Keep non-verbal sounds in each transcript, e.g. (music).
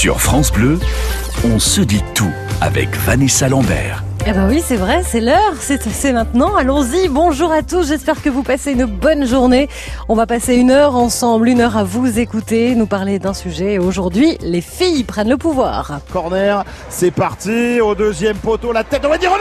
Sur France Bleu, on se dit tout avec Vanessa Lambert. Eh ben oui, c'est vrai, c'est l'heure, c'est maintenant. Allons-y. Bonjour à tous. J'espère que vous passez une bonne journée. On va passer une heure ensemble, une heure à vous écouter, nous parler d'un sujet. Aujourd'hui, les filles prennent le pouvoir. Corner, c'est parti. Au deuxième poteau, la tête, on va dire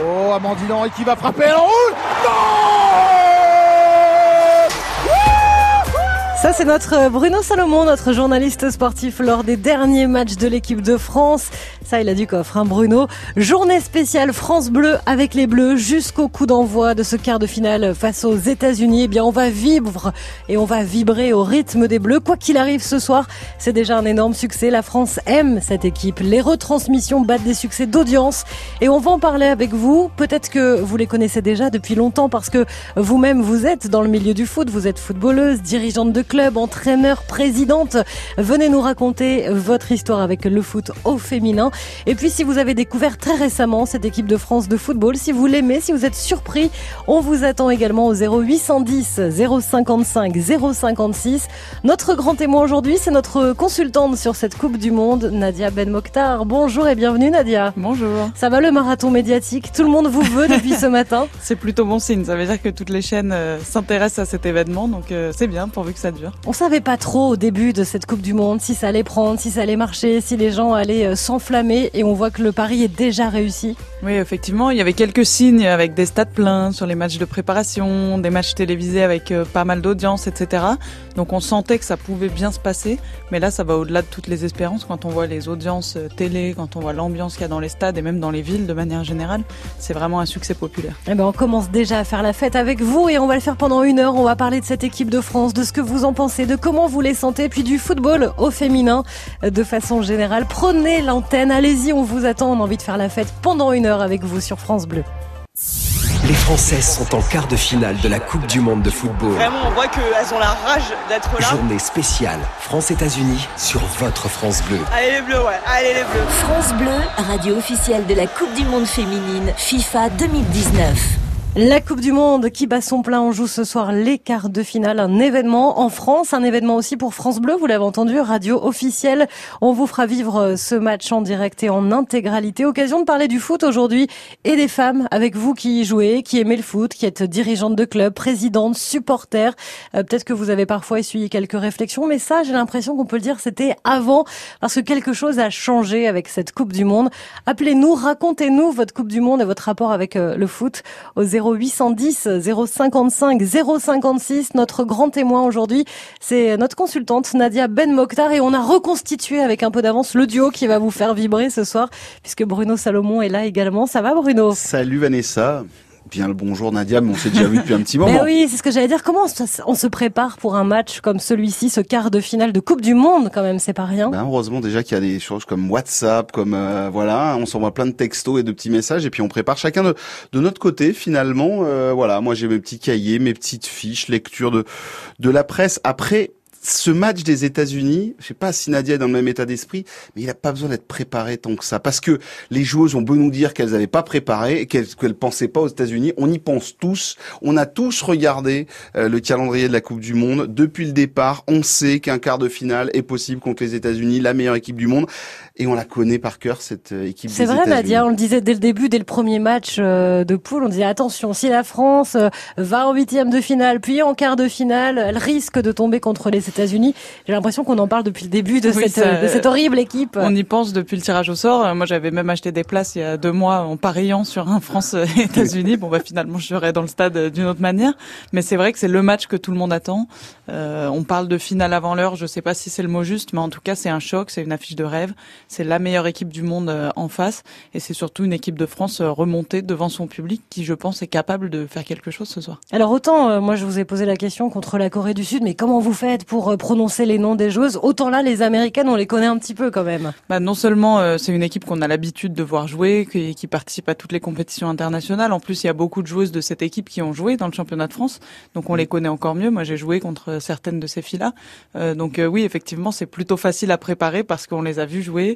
Oh, Amandine Henry qui va frapper, elle roule Ça, c'est notre Bruno Salomon, notre journaliste sportif lors des derniers matchs de l'équipe de France. Ça, il a du coffre, hein, Bruno. Journée spéciale France Bleu avec les Bleus jusqu'au coup d'envoi de ce quart de finale face aux États-Unis. Eh bien, on va vivre et on va vibrer au rythme des Bleus. Quoi qu'il arrive ce soir, c'est déjà un énorme succès. La France aime cette équipe. Les retransmissions battent des succès d'audience et on va en parler avec vous. Peut-être que vous les connaissez déjà depuis longtemps parce que vous-même vous êtes dans le milieu du foot. Vous êtes footballeuse, dirigeante de club, entraîneur, présidente. Venez nous raconter votre histoire avec le foot au féminin. Et puis si vous avez découvert très récemment cette équipe de France de football, si vous l'aimez, si vous êtes surpris, on vous attend également au 0810 055 056. Notre grand témoin aujourd'hui, c'est notre consultante sur cette Coupe du Monde, Nadia Ben Mokhtar. Bonjour et bienvenue Nadia. Bonjour. Ça va le marathon médiatique? Tout le monde vous veut depuis ce matin? (laughs) C'est plutôt bon signe, ça veut dire que toutes les chaînes euh, s'intéressent à cet événement, donc euh, c'est bien pourvu que ça dure. On savait pas trop au début de cette Coupe du Monde si ça allait prendre, si ça allait marcher, si les gens allaient euh, s'enflammer et on voit que le pari est déjà réussi. Oui, effectivement, il y avait quelques signes avec des stades pleins sur les matchs de préparation, des matchs télévisés avec pas mal d'audience, etc. Donc on sentait que ça pouvait bien se passer, mais là ça va au-delà de toutes les espérances quand on voit les audiences télé, quand on voit l'ambiance qu'il y a dans les stades et même dans les villes de manière générale. C'est vraiment un succès populaire. Eh ben on commence déjà à faire la fête avec vous et on va le faire pendant une heure. On va parler de cette équipe de France, de ce que vous en pensez, de comment vous les sentez, puis du football au féminin de façon générale. Prenez l'antenne, allez-y, on vous attend. On a envie de faire la fête pendant une heure avec vous sur France Bleu. Les Françaises sont en quart de finale de la Coupe du Monde de football. Vraiment, on voit qu'elles ont la rage d'être là. Journée spéciale France-États-Unis sur votre France Bleu. Allez les Bleus, ouais, allez les Bleus. France Bleu, radio officielle de la Coupe du Monde féminine FIFA 2019. La Coupe du Monde qui bat son plein, on joue ce soir les quarts de finale, un événement en France, un événement aussi pour France Bleu, vous l'avez entendu, radio officielle. On vous fera vivre ce match en direct et en intégralité. Occasion de parler du foot aujourd'hui et des femmes avec vous qui y jouez, qui aimez le foot, qui êtes dirigeante de club, présidente, supporter. Euh, Peut-être que vous avez parfois essuyé quelques réflexions, mais ça, j'ai l'impression qu'on peut le dire, c'était avant, parce que quelque chose a changé avec cette Coupe du Monde. Appelez-nous, racontez-nous votre Coupe du Monde et votre rapport avec euh, le foot au 0810 055 056. Notre grand témoin aujourd'hui, c'est notre consultante Nadia Ben Mokhtar et on a reconstitué avec un peu d'avance le duo qui va vous faire vibrer ce soir puisque Bruno Salomon est là également. Ça va Bruno? Salut Vanessa Bien le bonjour Nadia, mais on s'est déjà vu depuis un petit (laughs) moment. Mais oui, c'est ce que j'allais dire. Comment on se prépare pour un match comme celui-ci, ce quart de finale de Coupe du Monde quand même, c'est pas rien. Ben, heureusement déjà qu'il y a des choses comme WhatsApp, comme euh, voilà, on s'envoie plein de textos et de petits messages et puis on prépare chacun de, de notre côté finalement. Euh, voilà, moi j'ai mes petits cahiers, mes petites fiches, lecture de de la presse. Après, ce match des États-Unis, je sais pas si Nadia est dans le même état d'esprit, mais il a pas besoin d'être préparé tant que ça, parce que les joueuses ont beau nous dire qu'elles n'avaient pas préparé qu'elles qu'elles pensaient pas aux États-Unis. On y pense tous. On a tous regardé euh, le calendrier de la Coupe du Monde depuis le départ. On sait qu'un quart de finale est possible contre les États-Unis, la meilleure équipe du monde, et on la connaît par cœur cette euh, équipe. C'est vrai, Nadia. On le disait dès le début, dès le premier match euh, de poule, on disait attention, si la France va en huitième de finale, puis en quart de finale, elle risque de tomber contre les États-Unis. J'ai l'impression qu'on en parle depuis le début de, Oui, cette, ça- de cette horrible équipe. On y pense depuis le tirage au sort. Euh, Moi, j'avais même acheté des places il y a deux mois en pariant sur un France-États-Unis. (laughs) Bon, bah finalement, je serai dans le stade euh, d'une autre manière. Mais c'est vrai que c'est le match que tout le monde attend. Euh, on parle de finale avant l'heure. Je sais pas si c'est le mot juste, mais en tout cas, c'est un choc. C'est une affiche de rêve. C'est la meilleure équipe du monde euh, en face, et c'est surtout une équipe de France euh, remontée devant son public qui, je pense, est capable de faire quelque chose ce soir. Alors autant, euh, moi je vous ai posé la question contre la Corée du Sud, mais comment vous faites pour euh, prononcer les noms des joueuses? Autant là, les Américaines, on les connaît un petit peu quand même. Bah, non seulement euh, c'est une équipe qu'on a l'habitude de voir jouer, qui, qui, participe à toutes les compétitions internationales. En plus, il y a beaucoup de joueuses de cette équipe qui ont joué dans le championnat de France, donc on les connaît encore mieux. Moi, j'ai joué contre certaines de ces filles-là, donc oui, effectivement, c'est plutôt facile à préparer parce qu'on les a vues jouer,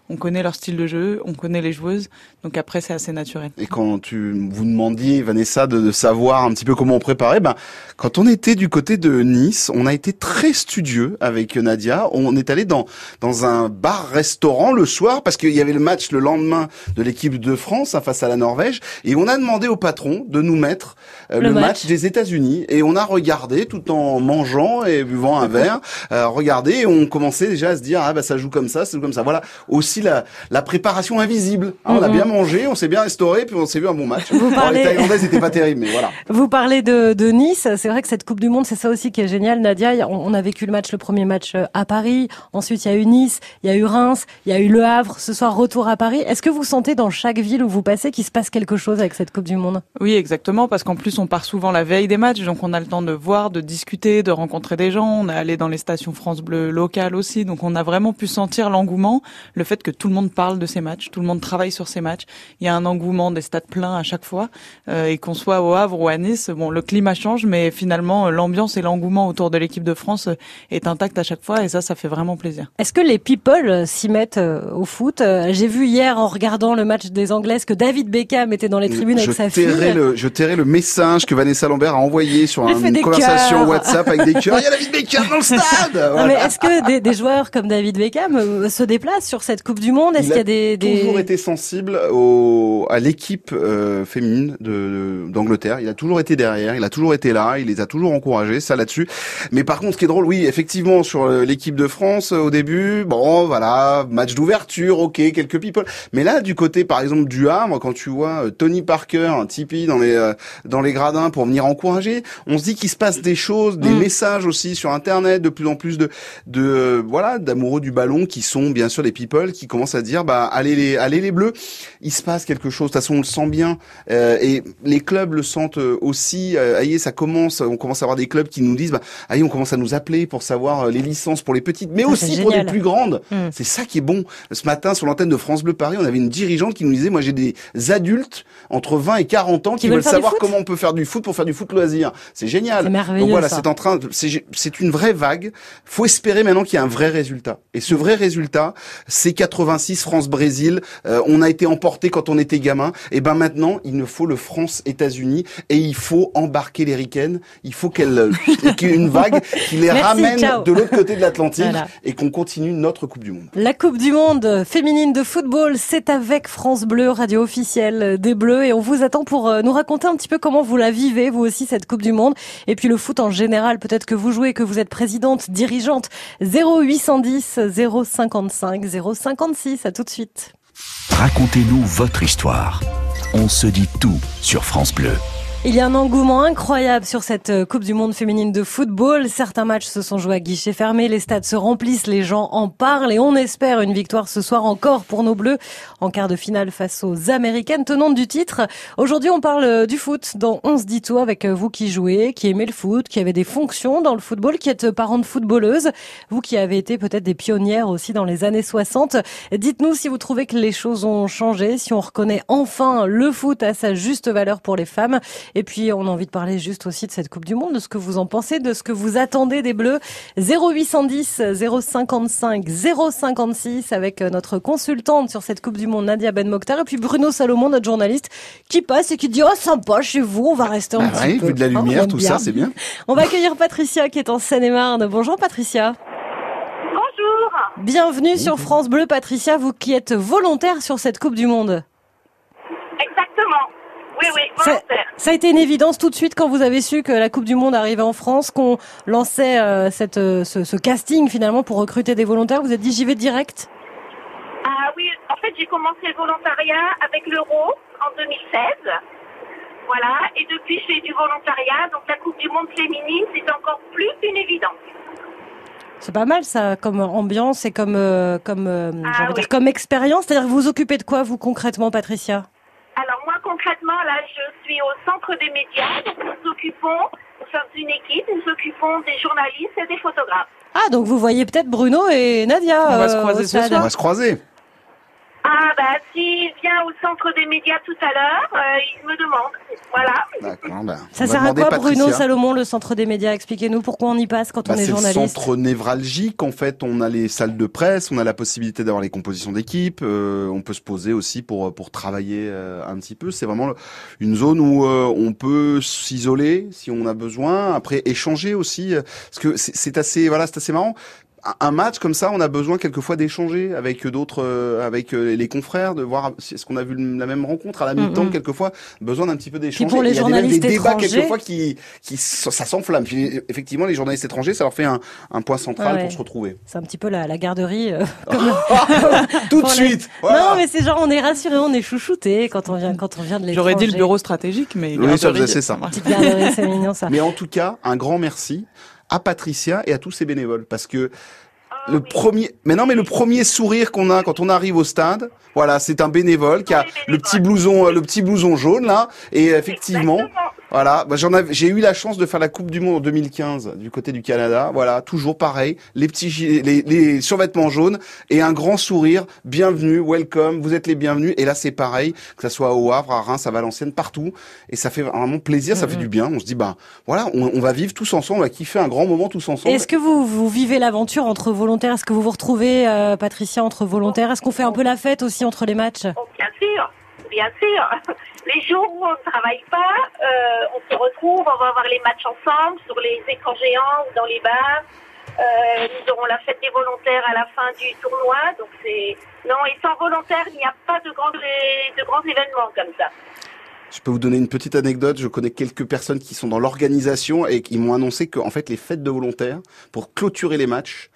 on connaît leur style de jeu, on connaît les joueuses, donc après c'est assez naturel. Et quand tu vous demandiez, Vanessa, de, de savoir un petit peu comment on préparait, ben quand on était du côté de Nice, on a été très studieux avec Nadia. On est allé dans dans un bar-restaurant le soir parce qu'il y avait le match le lendemain de l'équipe de France hein, face à la Norvège et on a demandé au patron de nous mettre euh, le, le, match, match des États-Unis et on a regardé tout en mangeant et buvant un verre, euh, regardé et on commençait déjà à se dire ah bah ça joue comme ça, ça joue comme ça. Voilà aussi la la préparation invisible. Hein, On a bien mangé, on s'est bien restauré, puis on s'est vu un bon match. Vous bon, parlez... les Thaïlandaises n'étaient pas terribles, mais voilà. (laughs) Vous parlez de, de Nice. C'est vrai que cette Coupe du Monde, c'est ça aussi qui est génial, Nadia. On, a vécu le match, le premier match euh, à Paris. Ensuite, il y a eu Nice, il y a eu Reims, il y a eu Le Havre. Ce soir, retour à Paris. Est-ce que vous sentez dans chaque ville où vous passez qu'il se passe quelque chose avec cette Coupe du Monde? Oui, exactement, parce qu'en plus, on part souvent la veille des matchs, donc on a le temps de voir, de discuter, de rencontrer des gens. On est allé dans les stations France Bleu locales aussi, donc on a vraiment pu sentir l'engouement, le fait que tout le monde parle de ces matchs, tout le monde travaille sur ces matchs. Il y a un engouement des stades pleins à chaque fois, euh, et qu'on soit au Havre ou à Nice, bon, le climat change, mais finalement l'ambiance et l'engouement autour de l'équipe de France est intact à chaque fois, et ça, ça fait vraiment plaisir. Est-ce que les people s'y mettent euh, au foot J'ai vu hier en regardant le match des Anglaises que David Beckham était dans les tribunes je avec sa fille. Le, je tairai le message que Vanessa Lambert a envoyé sur un, une conversation. WhatsApp avec des cœurs. (laughs) Il y a David Beckham dans le stade. Voilà. Non, mais est-ce que des, des, joueurs comme David Beckham euh, se déplacent sur cette Coupe du Monde Est-ce qu'il y a des, des... toujours été sensible au, à l'équipe euh, féminine de, d'Angleterre. Il a toujours été derrière, il a toujours été là, il les a toujours encouragés, ça là-dessus. Mais par contre, ce qui est drôle, oui, effectivement, sur l'équipe de France, au début, bon, voilà, match d'ouverture, ok, quelques people. Mais là, du côté, par exemple, du Havre, quand tu vois euh, Tony Parker, un Tipeee dans les euh, dans les gradins pour venir encourager, on se dit qu'il se passe des choses, des mmh. messages aussi sur Internet, de plus en plus de de euh, voilà d'amoureux du ballon qui sont bien sûr des people qui commencent à dire bah allez les allez les bleus, il se passe quelque chose. De toute façon, on le sent bien euh, et les clubs le sentent aussi. Euh, allez, ça commence, on commence à avoir des clubs qui nous disent bah allez, on commence à nous appeler pour savoir les licences pour les petites, mais Ça, aussi pour les plus grandes. Mmh. C'est ça qui est bon. Ce matin sur l'antenne de France Bleu Paris, on avait une dirigeante qui nous disait moi j'ai des adultes entre 20 et 40 ans qui, Qui veulent savoir comment on peut faire du foot pour faire du foot loisir. C'est génial. Donc voilà, c'est en train, c'est c'est une vraie vague. Faut espérer maintenant qu'il y ait un vrai résultat. Et ce vrai résultat, c'est 86 France-Brésil. Euh, on a été emporté quand on était gamin. Et ben maintenant, il nous faut le France-États-Unis et il faut embarquer les ricaines. Il faut qu'elle, (laughs) qu'il y ait une vague qui les Merci, ramène ciao. de l'autre côté de l'Atlantique Voilà. et qu'on continue notre Coupe du Monde. La Coupe du Monde féminine de football, c'est avec France Bleu, radio officielle des Bleus, et on vous attend pour euh, nous raconter un petit peu comment vous la vivez, vous aussi, cette Coupe du Monde, et puis le foot en général, peut-être que vous jouez, que vous êtes présidente, dirigeante, 0810 055 056, à tout de suite. Racontez-nous votre histoire. On se dit tout sur France Bleu. Il y a un engouement incroyable sur cette euh, Coupe du Monde féminine de football. Certains matchs se sont joués à guichet fermé, les stades se remplissent, les gens en parlent et on espère une victoire ce soir encore pour nos Bleus en quart de finale face aux Américaines tenantes du titre. Aujourd'hui, on parle euh, du foot dans On se dit tout avec euh, vous qui jouez, qui aimez le foot, qui avez des fonctions dans le football, qui êtes parents de footballeuses, vous qui avez été peut-être des pionnières aussi dans les années 60. Dites-nous si vous trouvez que les choses ont changé, si on reconnaît enfin le foot à sa juste valeur pour les femmes. Et puis, on a envie de parler juste aussi de cette Coupe du Monde, de ce que vous en pensez, de ce que vous attendez des Bleus. 0810 055 056 avec euh, notre consultante sur cette Coupe du Monde, Nadia Ben Mokhtar, et puis Bruno Salomon, notre journaliste, qui passe et qui dit, oh, sympa chez vous, on va rester un Ah petit oui, peu. vu de la lumière, tout bien. ça, c'est bien. On va accueillir Patricia qui est en Seine-et-Marne. Bonjour Patricia. Bonjour. Bienvenue sur France Bleu, Patricia, vous qui êtes volontaire sur cette Coupe du Monde. Oui, oui, Ça, volontaire. ça a été une évidence tout de suite quand vous avez su que la Coupe du Monde arrivait en France, qu'on lançait euh, cette, euh, ce, ce casting finalement pour recruter des volontaires. Vous êtes dit j'y vais direct? Ah oui, en fait, j'ai commencé le volontariat avec l'Euro en 2016. Voilà, et depuis, je fais du volontariat. Donc, la Coupe du Monde féminine, c'est encore plus une évidence. C'est pas mal ça comme ambiance et comme euh, comme Ah oui. dire, comme expérience. C'est-à-dire que vous vous occupez de quoi vous concrètement, Patricia? Là, je suis au centre des médias. Donc, nous nous occupons, nous sommes une équipe, nous nous occupons des journalistes et des photographes. Ah, donc vous voyez peut-être Bruno et Nadia. On va se euh, croiser ce stade. On va se croiser. Ah bah s'il vient au centre des médias tout à l'heure, euh, il me demande. Voilà. D'accord. ben, Ça sert à quoi, Bruno. Salomon, le centre des médias? Expliquez-nous pourquoi on y passe quand Bah, on est c'est le journaliste. centre névralgique. En fait, on a les salles de presse, on a la possibilité d'avoir les compositions d'équipe. euh, on peut se poser aussi pour pour travailler euh, un petit peu. C'est vraiment le- une zone où euh, on peut s'isoler si on a besoin. Après, échanger aussi, euh, parce que c'est assez voilà, c'est assez marrant. Un- match comme ça, on a besoin quelquefois d'échanger avec d'autres, euh, avec euh, les confrères, de voir si- est-ce qu'on a vu la même rencontre à la mi-temps. Mhm. Quelquefois, besoin d'un petit peu d'échanger. pour les Il y a des- journalistes des débats étrangers- quelquefois qui, qui ça s'enflamme. Puis, Effectivement, les journalistes étrangers, ça leur fait un, un point central Ouais. pour se retrouver. C'est un petit peu la, la garderie. euh, (laughs) Tout (laughs) de les- suite. voilà. Non, mais c'est genre on est rassuré, on est chouchouté quand on vient quand on vient de l'étranger. J'aurais dit le bureau stratégique, mais Oui, c'est ça. Petite garderie, c'est mignon ça. Mais en tout cas, un grand merci à Patricia et à tous ses bénévoles parce que Ah le oui. premier, mais non, mais le premier sourire qu'on a quand on arrive au stade, voilà, c'est un bénévole qui a le petit blouson, euh, le petit blouson jaune là, et effectivement, Exactement. Voilà, bah, j'en avais, j'ai eu la chance de faire la Coupe du Monde en 2015 du côté du Canada, voilà, toujours pareil, les petits, gilets- les, les survêtements jaunes et un grand sourire, bienvenue, welcome, vous êtes les bienvenus, et là c'est pareil, que ça soit au Havre, à Reims, à Valenciennes, partout, et ça fait vraiment plaisir, ça fait du bien, on se dit bah voilà, on, on va vivre tous ensemble, on va kiffer un grand moment tous ensemble. Est-ce que vous, vous vivez l'aventure entre volontaires? Est-ce que vous vous retrouvez, euh, Patricia, entre volontaires? Est-ce qu'on fait un peu la fête aussi entre les matchs? Oh, bien sûr, bien sûr. Les jours où on ne travaille pas, euh, on se retrouve, on va voir les matchs ensemble sur les écrans géants ou dans les bars. Euh, nous aurons la fête des volontaires à la fin du tournoi. Donc c'est non et sans volontaires, il n'y a pas de grands de grands événements comme ça. Je peux vous donner une petite anecdote. Je connais quelques personnes qui sont dans l'organisation et qui m'ont annoncé que, en fait, les fêtes de volontaires, pour clôturer les matchs,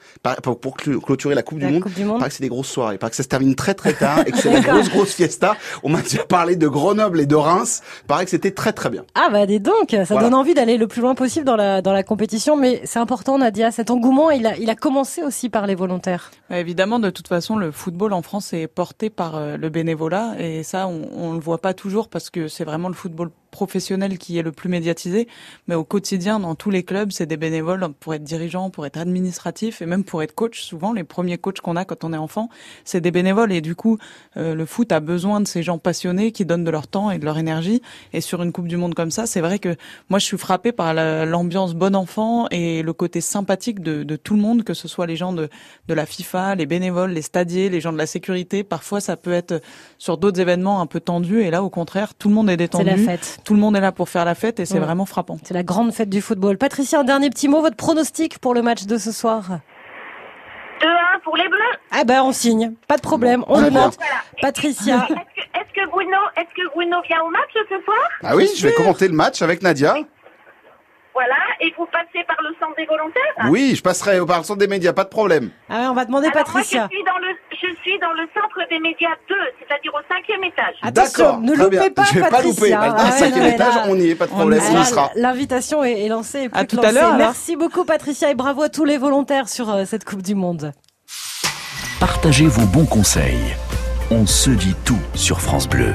pour, pour cl- clôturer la Coupe La du Monde, du Monde paraît que c'est des grosses soirées. Paraît que ça se termine très très tard et que c'est la grosse grosse fiesta. On m'a déjà parlé de Grenoble et de Reims. Paraît que c'était très très bien. Ah bah dis donc, ça Voilà. donne envie d'aller le plus loin possible dans la dans la compétition, mais c'est important Nadia, cet engouement, il a il a commencé aussi par les volontaires. Évidemment, de toute façon, le football en France est porté par euh, le bénévolat et ça, on, on le voit pas toujours parce que c'est vraiment le football professionnel qui est le plus médiatisé. Mais au quotidien, dans tous les clubs, c'est des bénévoles pour être dirigeant, pour être administratif et même pour être coach. Souvent, les premiers coachs qu'on a quand on est enfant, c'est des bénévoles et du coup, euh, le foot a besoin de ces gens passionnés qui donnent de leur temps et de leur énergie. Et sur une Coupe du Monde comme ça, c'est vrai que moi, je suis frappée par la- l'ambiance bon enfant et le côté sympathique de, de tout le monde, que ce soit les gens de, de la FIFA, les bénévoles, les stadiers, les gens de la sécurité. Parfois, ça peut être sur d'autres événements un peu tendus. Et là, au contraire, tout le monde est C'est détendu. la fête. Tout le monde est là pour faire la fête et c'est Ouais. vraiment frappant. C'est la grande fête du football. Patricia, un dernier petit mot, votre pronostic pour le match de ce soir? 2-1 pour les Bleus. Ah ben on signe, pas de problème, on le note. Voilà. Patricia, Est-ce que, est-ce que Bruno, est-ce que Bruno vient au match ce soir? Ah oui, je vais commenter le match avec Nadia. Voilà. Et vous passez par le centre des volontaires? Oui, je passerai au centre des médias, pas de problème. ah ouais, on va demander Alors Patricia. moi, je suis dans le, je suis dans le centre des médias 2, c'est-à-dire au cinquième étage. D'accord, ne loupez bien. pas Je vais pas Patricia. louper. Ah ouais, le cinquième non, étage, là- on y est, pas de problème, y on y sera. L'invitation est, est lancée. et plus À tout à l'heure. Merci beaucoup Patricia et bravo à tous les volontaires sur euh, cette Coupe du Monde. Partagez vos bons conseils. On se dit tout sur France Bleu.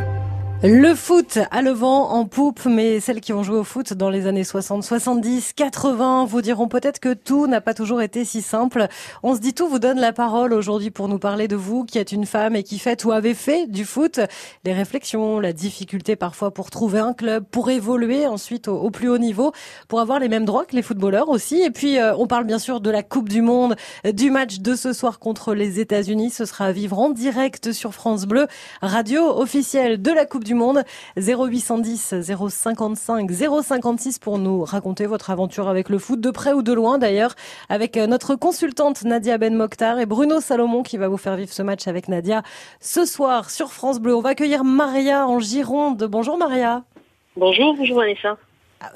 Le foot a le vent en poupe, mais celles qui ont joué au foot dans les années 60, 70, 80 vous diront peut-être que tout n'a pas toujours été si simple. On se dit tout vous donne la parole aujourd'hui pour nous parler de vous qui êtes une femme et qui faites ou avez fait du foot. Les réflexions, la difficulté parfois pour trouver un club, pour évoluer ensuite au, plus haut niveau, pour avoir les mêmes droits que les footballeurs aussi. Et puis euh, on parle bien sûr de la Coupe du Monde, du match de ce soir contre les États-Unis. Ce sera à vivre en direct sur France Bleu, radio officielle de la Coupe du Monde. 0810 055 056 pour nous raconter votre aventure avec le foot, de près ou de loin d'ailleurs, avec euh, notre consultante Nadia Ben Mokhtar et Bruno Salomon qui va vous faire vivre ce match avec Nadia ce soir sur France Bleu. On va accueillir Maria en Gironde. Bonjour Maria. Bonjour, bonjour Vanessa.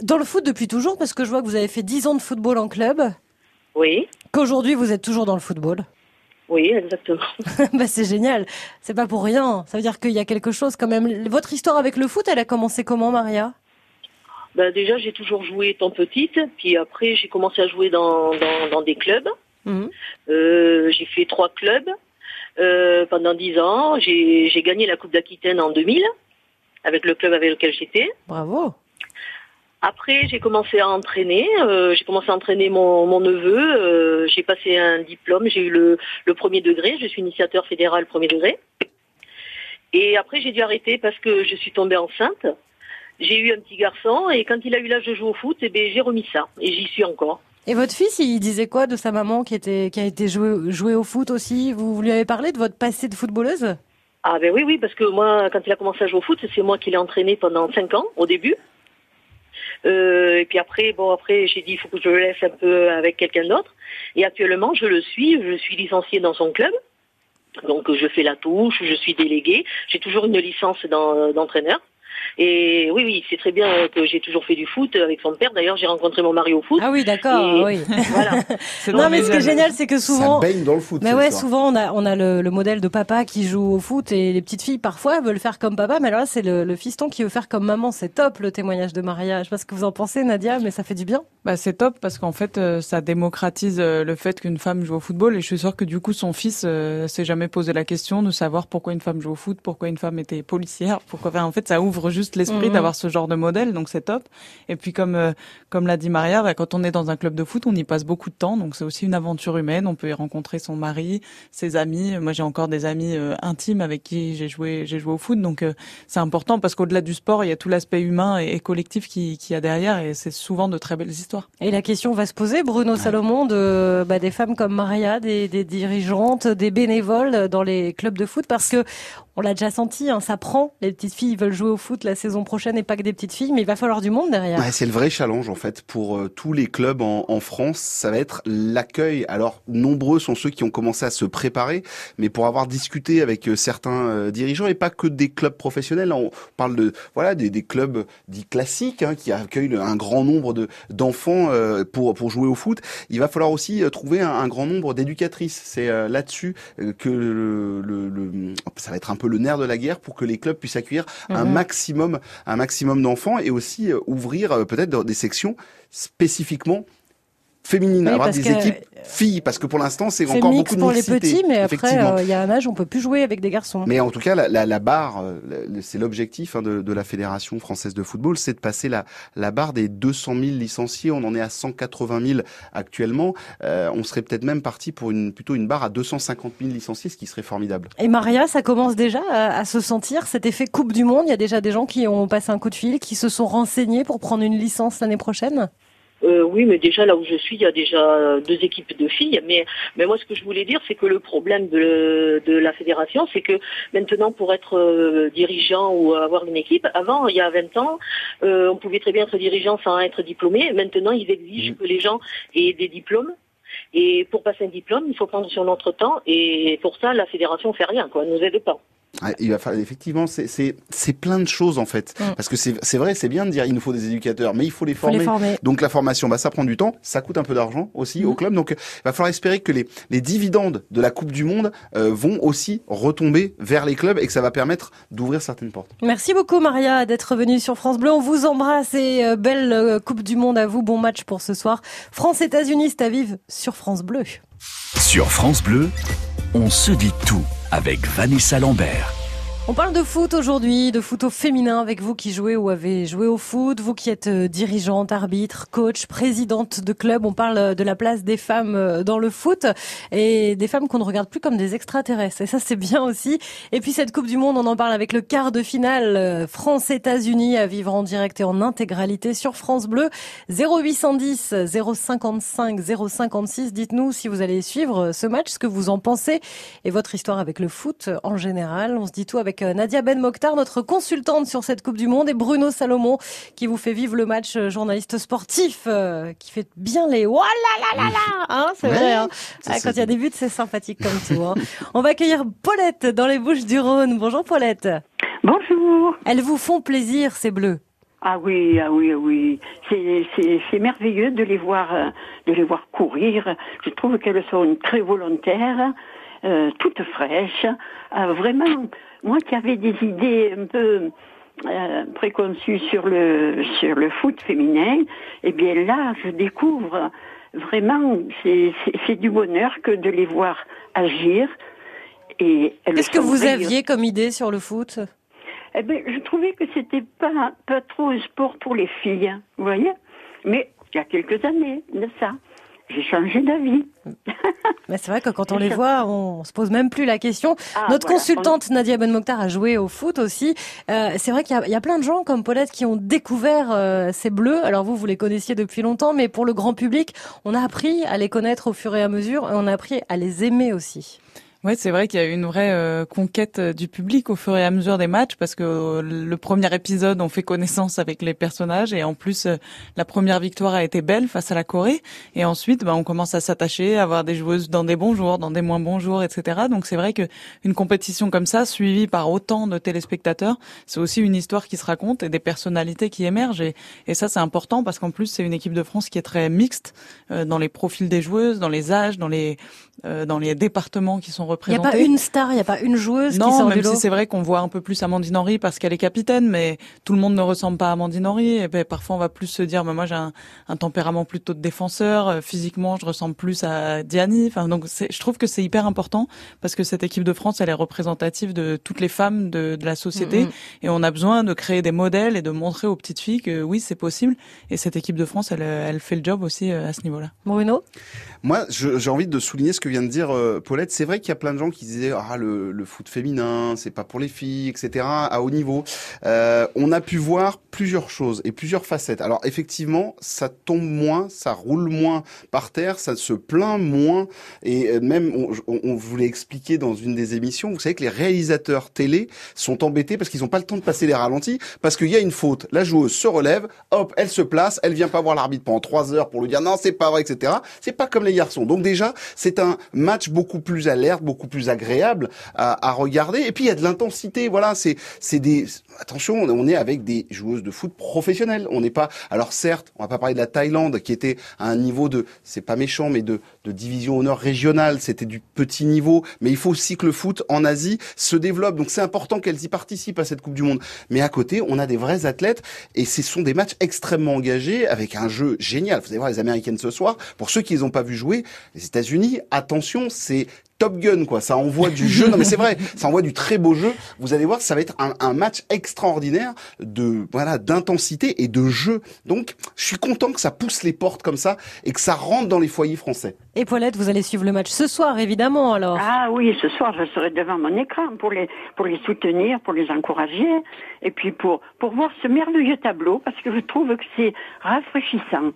Dans le foot depuis toujours, parce que je vois que vous avez fait 10 ans de football en club, Oui, qu'aujourd'hui vous êtes toujours dans le football. Oui, exactement. (laughs) bah, c'est génial. C'est pas pour rien. Ça veut dire qu'il y a quelque chose quand même. Votre histoire avec le foot, elle a commencé comment, Maria? Bah, déjà, j'ai toujours joué étant petite, puis après, j'ai commencé à jouer dans, dans, dans des clubs. Mhm. Euh, j'ai fait trois clubs euh, pendant dix ans. J'ai j'ai gagné la Coupe d'Aquitaine en 2000 avec le club avec lequel j'étais. Bravo. Après, j'ai commencé à entraîner. euh, j'ai commencé à entraîner mon, mon neveu. euh, j'ai passé un diplôme. J'ai eu le, le premier degré. Je suis initiateur fédéral premier degré. Et après, j'ai dû arrêter parce que je suis tombée enceinte. J'ai eu un petit garçon et quand il a eu l'âge de jouer au foot, eh ben, j'ai remis ça et j'y suis encore. Et votre fils, il disait quoi de sa maman qui était qui a été jouée jouée au foot aussi? Vous, vous lui avez parlé de votre passé de footballeuse? Ah ben oui, oui, parce que moi, quand il a commencé à jouer au foot, c'est moi qui l'ai entraîné pendant cinq ans au début. Euh, et puis après, bon, après, j'ai dit, il faut que je le laisse un peu avec quelqu'un d'autre. Et actuellement, je le suis, je suis licenciée dans son club. Donc, je fais la touche, je suis déléguée. J'ai toujours une licence d'en- d'entraîneur. Et oui, oui, c'est très bien que j'ai toujours fait du foot avec son père. D'ailleurs, j'ai rencontré mon mari au foot. Ah oui, d'accord, Et oui. (laughs) Voilà. (laughs) C'est Non dans mais ce qui est génial, c'est que souvent Ça baigne dans le foot. Mais ouais, souvent on a on a le, le modèle de papa qui joue au foot et les petites filles parfois veulent faire comme papa, mais alors là c'est le, le fiston qui veut faire comme maman. C'est top le témoignage de Maria. Je sais pas ce que vous en pensez, Nadia, mais ça fait du bien. Bah, c'est top parce qu'en fait, euh, ça démocratise euh, le fait qu'une femme joue au football et je suis sûre que du coup, son fils euh, s'est jamais posé la question de savoir pourquoi une femme joue au foot, pourquoi une femme était policière, pourquoi. Enfin, en fait, ça ouvre juste l'esprit Mhm. d'avoir ce genre de modèle, donc c'est top. Et puis, comme euh, comme l'a dit Maria, bah, quand on est dans un club de foot, on y passe beaucoup de temps, donc c'est aussi une aventure humaine. On peut y rencontrer son mari, ses amis. Moi, j'ai encore des amis euh, intimes avec qui j'ai joué j'ai joué au foot, donc euh, c'est important parce qu'au-delà du sport, il y a tout l'aspect humain et, et collectif qui qui y a derrière et c'est souvent de très belles histoires. Et la question va se poser, Bruno Salomon, de bah, des femmes comme Maria, des, des dirigeantes, des bénévoles dans les clubs de foot, parce que on l'a déjà senti, hein, ça prend. Les petites filles veulent jouer au foot la saison prochaine et pas que des petites filles, mais il va falloir du monde derrière. Ouais, c'est le vrai challenge en fait pour euh, tous les clubs en, en France. Ça va être l'accueil. Alors nombreux sont ceux qui ont commencé à se préparer, mais pour avoir discuté avec euh, certains euh, dirigeants et pas que des clubs professionnels, on parle de voilà des, des clubs dits classiques hein, qui accueillent le- un grand nombre de d'enfants pour pour jouer au foot. Il va falloir aussi trouver un, un grand nombre d'éducatrices. C'est là-dessus que le, le- le- ça va être un peu le nerf de la guerre pour que les clubs puissent accueillir un Mhm. maximum un maximum d'enfants et aussi euh, ouvrir euh, peut-être des sections spécifiquement féminines, Oui, avoir parce des équipes filles parce que pour l'instant c'est encore mix beaucoup de pour les petits, mais après euh, il y a un âge, on peut plus jouer avec des garçons. Mais en tout cas, la, la, la barre, euh, c'est l'objectif hein, de, de la Fédération française de football, c'est de passer la, la barre des 200 000 licenciés. On en est à 180 000 actuellement. Euh, on serait peut-être même parti pour une plutôt une barre à 250 000 licenciés, ce qui serait formidable. Et Maria, ça commence déjà à, à se sentir cet effet Coupe du Monde? Il y a déjà des gens qui ont passé un coup de fil, qui se sont renseignés pour prendre une licence l'année prochaine? Euh, oui, mais déjà là où je suis, il y a déjà euh, deux équipes de filles. Mais, mais moi, ce que je voulais dire, c'est que le problème de, de la fédération, c'est que maintenant, pour être euh, dirigeant ou avoir une équipe, avant, il y a 20 ans, euh, on pouvait très bien être dirigeant sans être diplômé. Maintenant, ils exigent que les gens aient des diplômes. Et pour passer un diplôme, il faut prendre sur notre temps. Et pour ça, la fédération fait rien, quoi. Elle nous aide pas. Ouais, il va falloir effectivement, c'est c'est c'est plein de choses en fait, Mm. parce que c'est c'est vrai, c'est bien de dire il nous faut des éducateurs, mais il faut les Faut les former. Donc la formation, bah ça prend du temps, ça coûte un peu d'argent aussi au club. Donc il va falloir espérer que les les dividendes de la Coupe du Monde euh, vont aussi retomber vers les clubs et que ça va permettre d'ouvrir certaines portes. Merci beaucoup Maria d'être venue sur France Bleu. On vous embrasse et euh, belle euh, Coupe du Monde à vous. Bon match pour ce soir. France-États-Unis, c'est à vivre sur France Bleu. Sur France Bleu, on se dit tout avec Vanessa Lambert. On parle de foot aujourd'hui, de foot au féminin avec vous qui jouez ou avez joué au foot, vous qui êtes euh, dirigeante, arbitre, coach, présidente de club. On parle euh, de la place des femmes euh, dans le foot et des femmes qu'on ne regarde plus comme des extraterrestres. Et ça, c'est bien aussi. Et puis cette Coupe du Monde, on en parle avec le quart de finale France-États-Unis à vivre en direct et en intégralité sur France Bleu. 0810 055 056. Dites-nous si vous allez suivre ce match, ce que vous en pensez et votre histoire avec le foot en général. On se dit tout avec euh, Nadia Ben Mokhtar, notre consultante sur cette Coupe du Monde, et Bruno Salomon qui vous fait vivre le match, euh, journaliste sportif, euh, qui fait bien les oh là là là là, hein, c'est Ouais, vrai. hein. Ah, quand il y a des buts, c'est sympathique comme tout. hein. On va accueillir Paulette dans les Bouches du Rhône. Bonjour Paulette. Bonjour. Elles vous font plaisir ces bleus. Ah oui, ah oui, ah oui. C'est, merveilleux de les voir, de les voir courir. Je trouve qu'elles sont très volontaires, euh, toutes fraîches. Euh, vraiment, moi qui avais des idées un peu euh, préconçues sur le sur le foot féminin, eh bien là, je découvre vraiment, c'est, du bonheur que de les voir agir. Qu'est-ce que vous aviez comme idée sur le foot? Eh ben, je trouvais que c'était pas, pas trop un sport pour les filles, vous voyez? Mais il y a quelques années de ça, j'ai changé d'avis. (laughs) Mais c'est vrai que quand on les voit, on se pose même plus la question. Ah, Notre voilà. consultante Nadia Ben Mokhtar a joué au foot aussi. Euh, c'est vrai qu'il y, y a plein de gens comme Paulette qui ont découvert euh, ces bleus. Alors vous, vous les connaissiez depuis longtemps, mais pour le grand public, on a appris à les connaître au fur et à mesure et on a appris à les aimer aussi. Ouais, c'est vrai qu'il y a eu une vraie euh, conquête euh, du public au fur et à mesure des matchs parce que euh, le premier épisode, on fait connaissance avec les personnages et en plus, euh, la première victoire a été belle face à la Corée et ensuite, bah, on commence à s'attacher, à voir des joueuses dans des bons jours, dans des moins bons jours, etc. Donc c'est vrai que une compétition comme ça, suivie par autant de téléspectateurs, c'est aussi une histoire qui se raconte et des personnalités qui émergent et, et ça c'est important parce qu'en plus c'est une équipe de France qui est très mixte euh, dans les profils des joueuses, dans les âges, dans les dans les départements qui sont Il n'y a pas une star, il n'y a pas une joueuse qui Non, sort même du lot. si c'est vrai qu'on voit un peu plus Amandine Henry parce qu'elle est capitaine, mais tout le monde ne ressemble pas à Amandine Henry. Et ben, parfois, on va plus se dire, mais moi, j'ai un, un tempérament plutôt de défenseur. Euh, Physiquement, je ressemble plus à Diani. Enfin, donc, je trouve que c'est hyper important parce que cette équipe de France, elle est représentative de toutes les femmes de, de la société. Mhm. Et on a besoin de créer des modèles et de montrer aux petites filles que oui, c'est possible. Et cette équipe de France, elle, elle fait le job aussi euh, à ce niveau-là. Bruno? Moi, j'ai envie de souligner ce que vient de dire euh, Paulette. C'est vrai qu'il y a plein de gens qui disaient ah le, foot féminin, c'est pas pour les filles, etc. À haut niveau, Euh, on a pu voir plusieurs choses et plusieurs facettes. Alors effectivement, ça tombe moins, ça roule moins par terre, ça se plaint moins et euh, même on, on, on voulait expliquer dans une des émissions. Vous savez que les réalisateurs télé sont embêtés parce qu'ils n'ont pas le temps de passer les ralentis parce qu'il y a une faute. La joueuse se relève, hop, elle se place, elle vient pas voir l'arbitre pendant trois heures pour lui dire non, c'est pas vrai, etc. C'est pas comme les garçons. Donc déjà, c'est un match beaucoup plus alerte, beaucoup plus agréable à, à regarder. Et puis il y a de l'intensité. Voilà, c'est c'est des attention, on est avec des joueuses de foot professionnelles. On n'est pas. Alors certes, on va pas parler de la Thaïlande qui était à un niveau de, c'est pas méchant, mais de de division honneur régionale. C'était du petit niveau. Mais il faut aussi que le foot en Asie se développe. Donc c'est important qu'elles y participent à cette Coupe du Monde. Mais à côté, on a des vrais athlètes et ce sont des matchs extrêmement engagés avec un jeu génial. Vous allez voir les Américaines ce soir. Pour ceux qui les ont pas vu jouer, les États-Unis, attention, c'est Top Gun quoi. Ça envoie du jeu. Non mais c'est vrai, ça envoie du très beau jeu. Vous allez voir, ça va être un, un match extraordinaire de voilà d'intensité et de jeu. Donc je suis content que ça pousse les portes comme ça et que ça rentre dans les foyers français. Et Paulette, vous allez suivre le match ce soir, évidemment, alors. Ah oui, ce soir, je serai devant mon écran pour les, pour les soutenir, pour les encourager, et puis pour, pour voir ce merveilleux tableau, parce que je trouve que c'est rafraîchissant.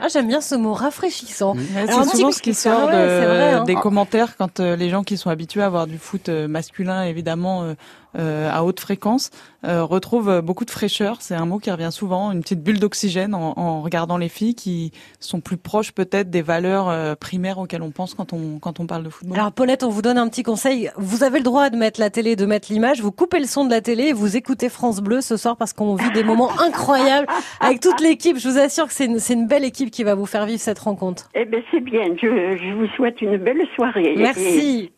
Ah, j'aime bien ce mot, rafraîchissant. C'est souvent ce qui sort de- vrai, hein. des commentaires quand euh, les gens qui sont habitués à voir du foot euh, masculin, évidemment, euh, à haute fréquence, euh, retrouvent euh, beaucoup de fraîcheur. C'est un mot qui revient souvent, une petite bulle d'oxygène en, en regardant les filles qui sont plus proches peut-être des valeurs euh, primaires auxquelles on pense quand on, quand on parle de football. Alors Paulette, on vous donne un petit conseil. Vous avez le droit de mettre la télé, de mettre l'image. Vous coupez le son de la télé et vous écoutez France Bleu ce soir parce qu'on vit des moments (laughs) incroyables avec toute l'équipe. Je vous assure que c'est une, c'est une belle équipe qui va vous faire vivre cette rencontre. Eh bien, c'est bien. Je, je vous souhaite une belle soirée. Merci.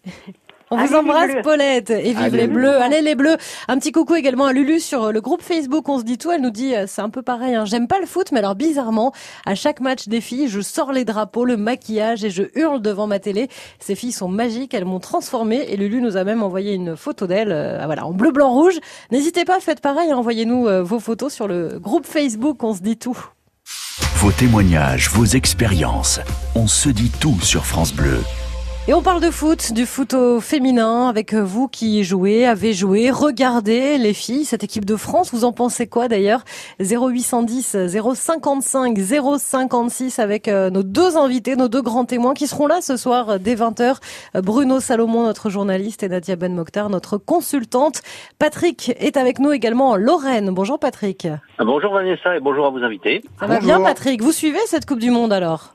On Allez, vous embrasse. Paulette, et vive Allez, les bleus. Allez, les bleus. Un petit coucou également à Lulu sur le groupe Facebook. On se dit tout. Elle nous dit, euh, c'est un peu pareil. Hein. J'aime pas le foot, mais alors bizarrement, à chaque match des filles, je sors les drapeaux, le maquillage et je hurle devant ma télé. Ces filles sont magiques. Elles m'ont transformée. Et Lulu nous a même envoyé une photo d'elle, euh, voilà, en bleu, blanc, rouge. N'hésitez pas, faites pareil. hein. Envoyez-nous euh, vos photos sur le groupe Facebook. On se dit tout. Vos témoignages, vos expériences. On se dit tout sur France Bleu. Et on parle de foot, du foot au féminin, avec vous qui jouez, avez joué, regardez les filles, cette équipe de France, vous en pensez quoi d'ailleurs? 0810 055 056 avec euh, nos deux invités, nos deux grands témoins qui seront là ce soir euh, dès 20h. Euh, Bruno Salomon, notre journaliste, et Nadia Ben Mokhtar, notre consultante. Patrick est avec nous également en Lorraine. Bonjour Patrick. Bonjour Vanessa et bonjour à vos invités. Ça va Bonjour. bien Patrick? Vous suivez cette Coupe du Monde alors?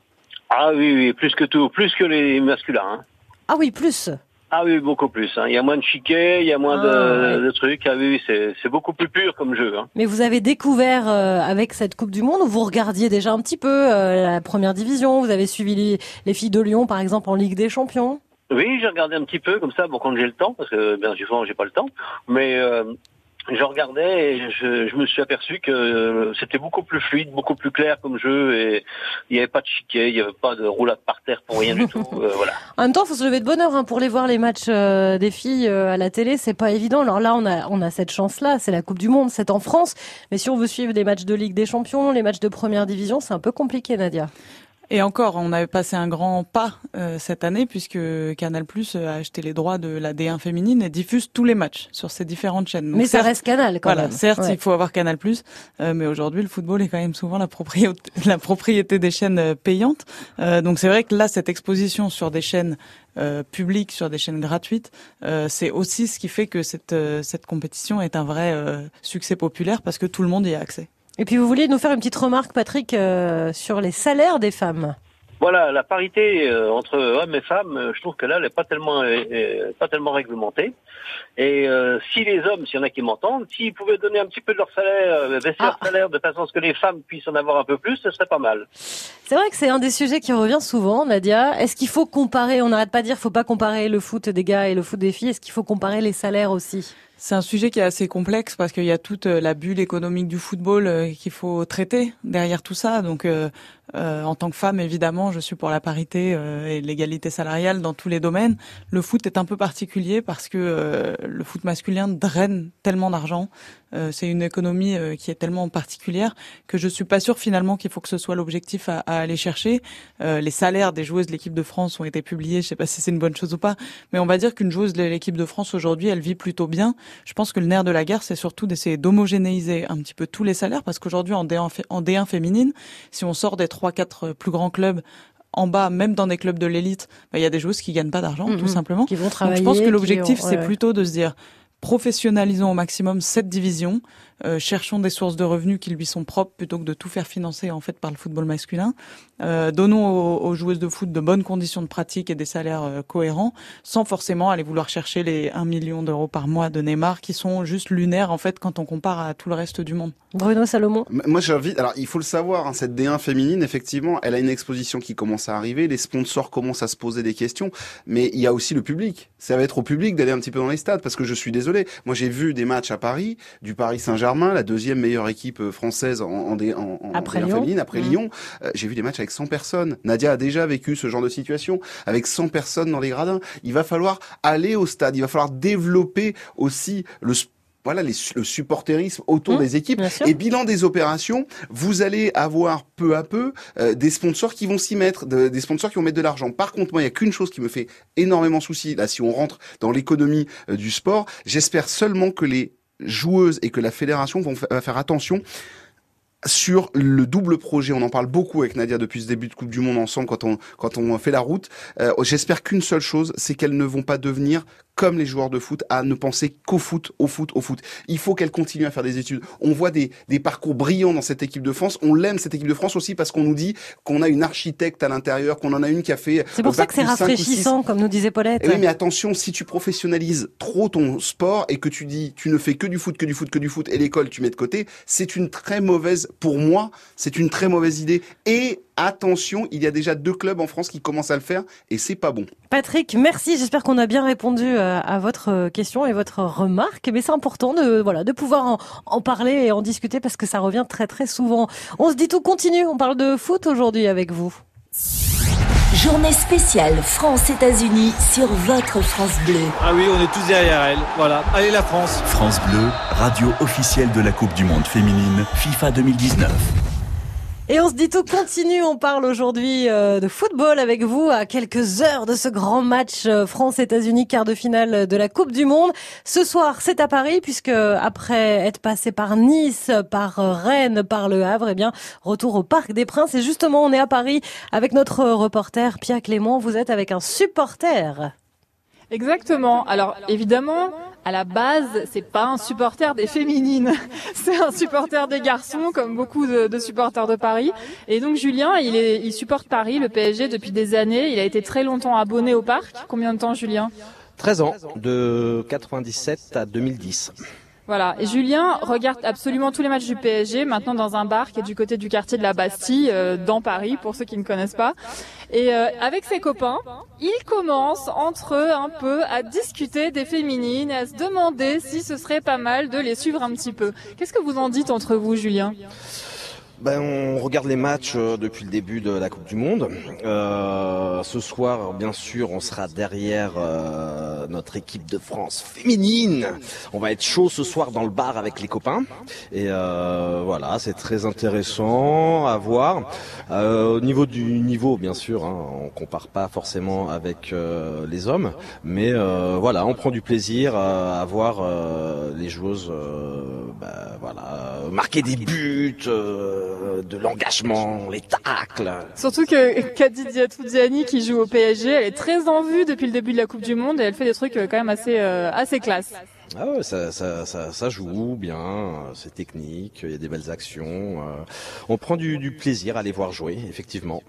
Ah oui, oui, plus que tout, plus que les masculins. hein. Ah oui, plus. Ah oui, beaucoup plus. hein. Il y a moins de chiquets, il y a moins Ah, de, ouais. de trucs. Ah oui, oui, c'est beaucoup plus pur comme jeu. hein. Mais vous avez découvert euh, avec cette Coupe du Monde ou vous regardiez déjà un petit peu euh, la première division? Vous avez suivi les, les filles de Lyon, par exemple, en Ligue des Champions? Oui, j'ai regardé un petit peu comme ça, bon quand j'ai le temps, parce que bien souvent j'ai pas le temps. Mais euh, je regardais et je, je me suis aperçu que c'était beaucoup plus fluide, beaucoup plus clair comme jeu et il n'y avait pas de chiquet, il n'y avait pas de roulade par terre pour rien du tout. euh, voilà. (laughs) En même temps, faut se lever de bonne heure hein, pour les voir les matchs euh, des filles euh, à la télé. C'est pas évident. Alors là, on a on a cette chance-là. C'est la Coupe du Monde, c'est en France. Mais si on veut suivre des matchs de Ligue des Champions, les matchs de Première Division, c'est un peu compliqué, Nadia. Et encore, on avait passé un grand pas euh, cette année puisque Canal Plus a acheté les droits de la D1 féminine et diffuse tous les matchs sur ces différentes chaînes. Donc, mais ça reste Canal quand Voilà, même. certes, Ouais. il faut avoir Canal+, euh, mais aujourd'hui, le football est quand même souvent la propriété, (laughs) la propriété des chaînes euh, payantes. Euh, donc c'est vrai que là, cette exposition sur des chaînes euh, publiques, sur des chaînes gratuites, euh, c'est aussi ce qui fait que cette euh, cette compétition est un vrai euh, succès populaire parce que tout le monde y a accès. Et puis vous vouliez nous faire une petite remarque, Patrick, euh, sur les salaires des femmes. Voilà, la parité euh, entre hommes et femmes, euh, je trouve que là, elle n'est pas tellement, euh, pas tellement réglementée. Et euh, si les hommes, s'il y en a qui m'entendent, s'ils pouvaient donner un petit peu de leur salaire, baisser leur salaire de façon à ce que les femmes puissent en avoir un peu plus, ce serait pas mal. C'est vrai que c'est un des sujets qui revient souvent, Nadia. Est-ce qu'il faut comparer On n'arrête pas de dire, faut pas comparer le foot des gars et le foot des filles. Est-ce qu'il faut comparer les salaires aussi? C'est un sujet qui est assez complexe parce qu'il y a toute euh, la bulle économique du football euh, qu'il faut traiter derrière tout ça. Donc, euh, euh, en tant que femme, évidemment, je suis pour la parité et l'égalité salariale dans tous les domaines. Le foot est un peu particulier parce que le foot masculin draine tellement d'argent. C'est une économie qui est tellement particulière que je suis pas sûre finalement qu'il faut que ce soit l'objectif à, à aller chercher. Les salaires des joueuses de l'équipe de France ont été publiés. Je sais pas si c'est une bonne chose ou pas, mais on va dire qu'une joueuse de l'équipe de France aujourd'hui, elle vit plutôt bien. Je pense que le nerf de la guerre, c'est surtout d'essayer d'homogénéiser un petit peu tous les salaires parce qu'aujourd'hui en D1, fé- en D1 féminine, si on sort des trois quatre plus grands clubs en bas, même dans des clubs de l'élite, bah, il y a des joueuses qui gagnent pas d'argent, tout simplement. Qui vont Donc, travailler. je pense que l'objectif, ont- c'est ouais. plutôt de se dire professionnalisons au maximum cette division, euh, cherchons des sources de revenus qui lui sont propres plutôt que de tout faire financer en fait par le football masculin. Euh, donnons aux, aux joueuses de foot de bonnes conditions de pratique et des salaires euh, cohérents, sans forcément aller vouloir chercher les 1 million d'euros par mois de Neymar qui sont juste lunaires en fait quand on compare à tout le reste du monde. Bruno Salomon. Moi, j'invite. Alors, il faut le savoir, hein, cette D1 féminine, effectivement, elle a une exposition qui commence à arriver. Les sponsors commencent à se poser des questions, mais il y a aussi le public. Ça va être au public d'aller un petit peu dans les stades, parce que je suis désolé. Moi, j'ai vu des matchs à Paris, du Paris Saint-Germain, la deuxième meilleure équipe euh, française en, en, D- en, en Après D1 Lyon. féminine, après. Lyon. Euh, j'ai vu des matchs avec 100 personnes. Nadia a déjà vécu ce genre de situation, avec 100 personnes dans les gradins. Il va falloir aller au stade. Il va falloir développer aussi le sport voilà les, le supporterisme autour Mmh, des équipes et bilan des opérations vous allez avoir peu à peu euh, des sponsors qui vont s'y mettre de- des sponsors qui vont mettre de l'argent par contre moi il y a qu'une chose qui me fait énormément souci là si on rentre dans l'économie euh, du sport j'espère seulement que les joueuses et que la fédération va faire attention sur le double projet, on en parle beaucoup avec Nadia depuis ce début de Coupe du Monde ensemble quand on quand on fait la route. Euh, J'espère qu'une seule chose, c'est qu'elles ne vont pas devenir comme les joueurs de foot à ne penser qu'au foot, au foot, au foot. Il faut qu'elles continuent à faire des études. On voit des, des parcours brillants dans cette équipe de France. On l'aime cette équipe de France aussi parce qu'on nous dit qu'on a une architecte à l'intérieur, qu'on en a une qui a fait. C'est pour euh, ça que c'est rafraîchissant, comme nous disait Paulette. Eh oui, mais attention, si tu professionnalises trop ton sport et que tu dis tu ne fais que du foot, que du foot, que du foot, et l'école tu mets de côté, c'est une très mauvaise, pour moi, c'est une très mauvaise idée. Et attention, il y a déjà deux clubs en France qui commencent à le faire et c'est pas bon. Patrick, merci. J'espère qu'on a bien répondu euh, à votre euh, question et votre remarque. Mais c'est important de pouvoir en, en parler et en discuter parce que ça revient très très souvent. On se dit tout continue. On parle de foot aujourd'hui avec vous. Journée spéciale France-États-Unis sur votre France Bleu. Ah oui, on est tous derrière elle. Voilà. Allez la France. France Bleu, radio officielle de la Coupe du Monde féminine FIFA 2019. Et on se dit tout continue. On parle aujourd'hui euh, de football avec vous à quelques heures de ce grand match euh, France-États-Unis quart de finale de la Coupe du Monde. Ce soir, c'est à Paris puisque après être passé par Nice, par Rennes, par Le Havre, eh bien retour au Parc des Princes. Et justement, on est à Paris avec notre reporter Pierre Clément. Vous êtes avec un supporter. Exactement. Alors évidemment, à la base, c'est pas un supporter des féminines, (laughs) c'est un supporter des garçons, comme beaucoup de, supporters de Paris. Et donc Julien, il, il supporte Paris, le PSG depuis des années. Il a été très longtemps abonné au parc. Combien de temps, Julien? 13 ans, de 97 à 2010. Voilà. Et Julien regarde absolument tous les matchs du PSG maintenant dans un bar qui est du côté du quartier de la Bastille, euh, dans Paris, pour ceux qui ne connaissent pas. Et euh, avec ses copains, il commence entre eux un peu à discuter des féminines, à se demander si ce serait pas mal de les suivre un petit peu. Qu'est-ce que vous en dites entre vous, Julien? Ben, on regarde les matchs euh, depuis le début de la Coupe du Monde. Euh, ce soir, bien sûr, on sera derrière euh, notre équipe de France féminine. On va être chaud ce soir dans le bar avec les copains. Et euh, voilà, c'est très intéressant à voir. Euh, au niveau du niveau, bien sûr, hein, on compare pas forcément avec euh, les hommes, mais voilà, on prend du plaisir à, voir les joueuses, ben, voilà, marquer des buts de l'engagement, les tacles. Surtout que Kadi Diatou-Diani qui joue au PSG, elle est très en vue depuis le début de la Coupe du Monde et elle fait des trucs euh, quand même assez euh, assez classe. Ah ouais, ça, ça, ça, ça joue bien, c'est technique, il y a des belles actions. Euh, on prend du, du plaisir à les voir jouer, effectivement.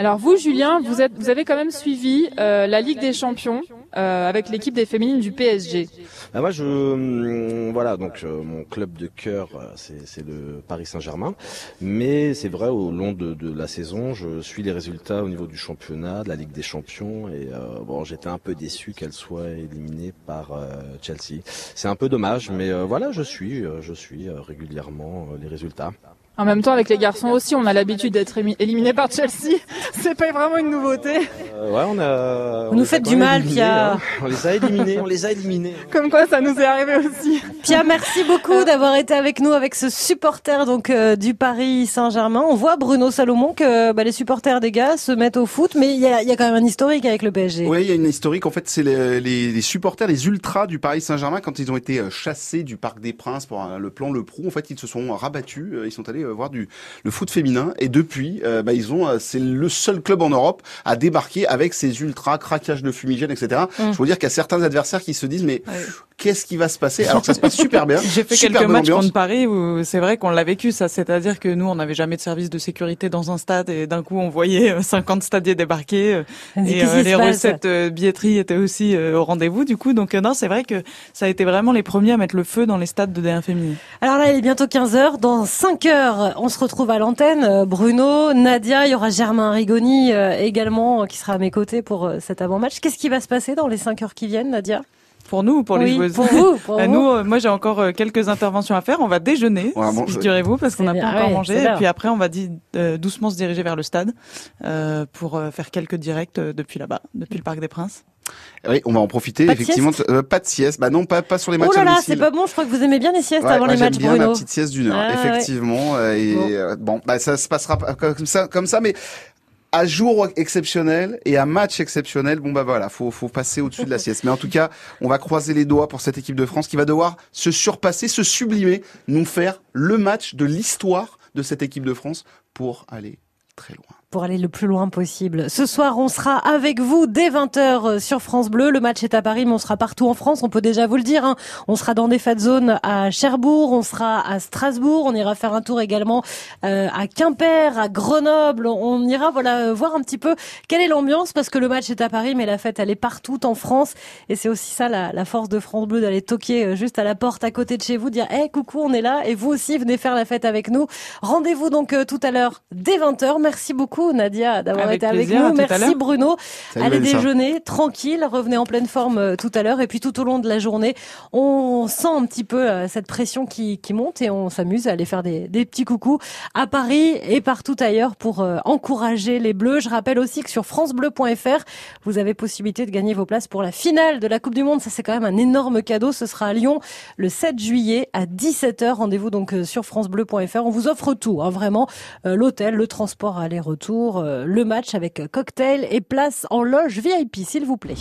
Alors vous, Julien, vous, êtes, vous avez quand même suivi euh, la Ligue des Champions euh, avec l'équipe des féminines du PSG. Bah moi, je hum, voilà, donc euh, mon club de cœur, euh, c'est le Paris Saint-Germain. Mais c'est vrai, au long de, de, la saison, je suis les résultats au niveau du championnat, de la Ligue des Champions, et bon, j'étais un peu déçu qu'elle soit éliminée par Chelsea. C'est un peu dommage, mais voilà, je suis, je suis régulièrement les résultats. En même temps, avec les garçons aussi, on a l'habitude d'être éliminé par Chelsea. (laughs) C'est pas vraiment une nouveauté. Euh, ouais, on a. Vous nous faites du mal, Pia. Hein. On les a éliminés. on les a éliminés. (laughs) Comme quoi, ça nous est arrivé aussi. Pia, merci beaucoup d'avoir été avec nous avec ce supporter donc euh, du Paris Saint-Germain. On voit Bruno Salomon que bah, les supporters des gars se mettent au foot, mais il y a, y a, quand même un historique avec le PSG. Oui, il y a une historique. En fait, c'est les, les, les, supporters, les ultras du Paris Saint-Germain quand ils ont été euh, chassés du Parc des Princes pour le plan Le Prou. En fait, ils se sont rabattus. Ils sont allés voir du le foot féminin et depuis euh, bah, ils ont euh, c'est le seul club en Europe à débarquer avec ses ultras craquages de fumigène etc. Mm. Je veux dire qu'il y a certains adversaires qui se disent mais qu'est-ce qui va se passer? Alors que ça se passe super bien. (laughs) J'ai fait quelques matchs contre Paris où c'est vrai qu'on l'a vécu ça, c'est-à-dire que nous on n'avait jamais de service de sécurité dans un stade et d'un coup on voyait 50 euh, stadiers débarquer et les recettes billetterie étaient aussi au rendez-vous du coup donc non c'est vrai que ça a été vraiment les premiers à mettre le feu dans les stades de D1 féminin. Alors là il est bientôt 15 h dans 5 heures on se retrouve à l'antenne. Euh, Bruno, Nadia, il y aura Germain Rigoni euh, également euh, qui sera à mes côtés pour cet avant-match. Qu'est-ce qui va se passer dans les cinq heures qui viennent, Nadia? Pour nous ou pour les joueuses? Pour vous. Pour (laughs) bah, nous, moi j'ai encore quelques interventions à faire. On va déjeuner, ouais, figurez-vous, parce qu'on n'a pas encore mangé. Et puis après, on va doucement se diriger vers le stade pour faire quelques directs depuis là-bas, depuis le Parc des Princes. Oui, on va en profiter. Pas effectivement, euh, pas de sieste. Bah non, pas pas sur les matchs. Oh là là, c'est pas bon. Je crois que vous aimez bien les siestes ouais, avant moi les matchs. J'aime bien Bruno. ma petite sieste d'une heure, ah, effectivement. Ouais. Et bon. Euh, bon, bah ça se passera comme ça, comme ça, mais à jour exceptionnel et à match exceptionnel, bon bah voilà, faut faut passer au-dessus de la sieste. Mais en tout cas, on va croiser les doigts pour cette équipe de France qui va devoir se surpasser, se sublimer, nous faire le match de l'histoire de cette équipe de France pour aller très loin pour aller le plus loin possible. Ce soir, on sera avec vous dès 20h euh, sur France Bleu. Le match est à Paris, mais on sera partout en France. On peut déjà vous le dire. Hein. On sera dans des fat zones à Cherbourg, on sera à Strasbourg, on ira faire un tour également euh, à Quimper, à Grenoble. On ira voilà euh, voir un petit peu quelle est l'ambiance parce que le match est à Paris, mais la fête elle est partout en France et c'est aussi ça la, la, force de France Bleu d'aller toquer juste à la porte à côté de chez vous, dire hey coucou on est là et vous aussi venez faire la fête avec nous. Rendez-vous donc tout à l'heure dès 20h. Merci beaucoup Nadia d'avoir été avec nous. Merci Bruno. Salut Allez Vanessa. déjeuner tranquille, revenez en pleine forme euh, tout à l'heure et puis tout au long de la journée, on sent un petit peu euh, cette pression qui, qui monte et on s'amuse à aller faire des, des petits coucous à Paris et partout ailleurs pour euh, encourager les Bleus. Je rappelle aussi que sur francebleu.fr, vous avez possibilité de gagner vos places pour la finale de la Coupe du Monde. Ça c'est quand même un énorme cadeau. Ce sera à Lyon le 7 juillet à 17h. Rendez-vous donc sur francebleu.fr. On vous offre tout, hein, vraiment l'hôtel, le transport aller-retour, le match avec cocktail et place en loge VIP, s'il vous plaît.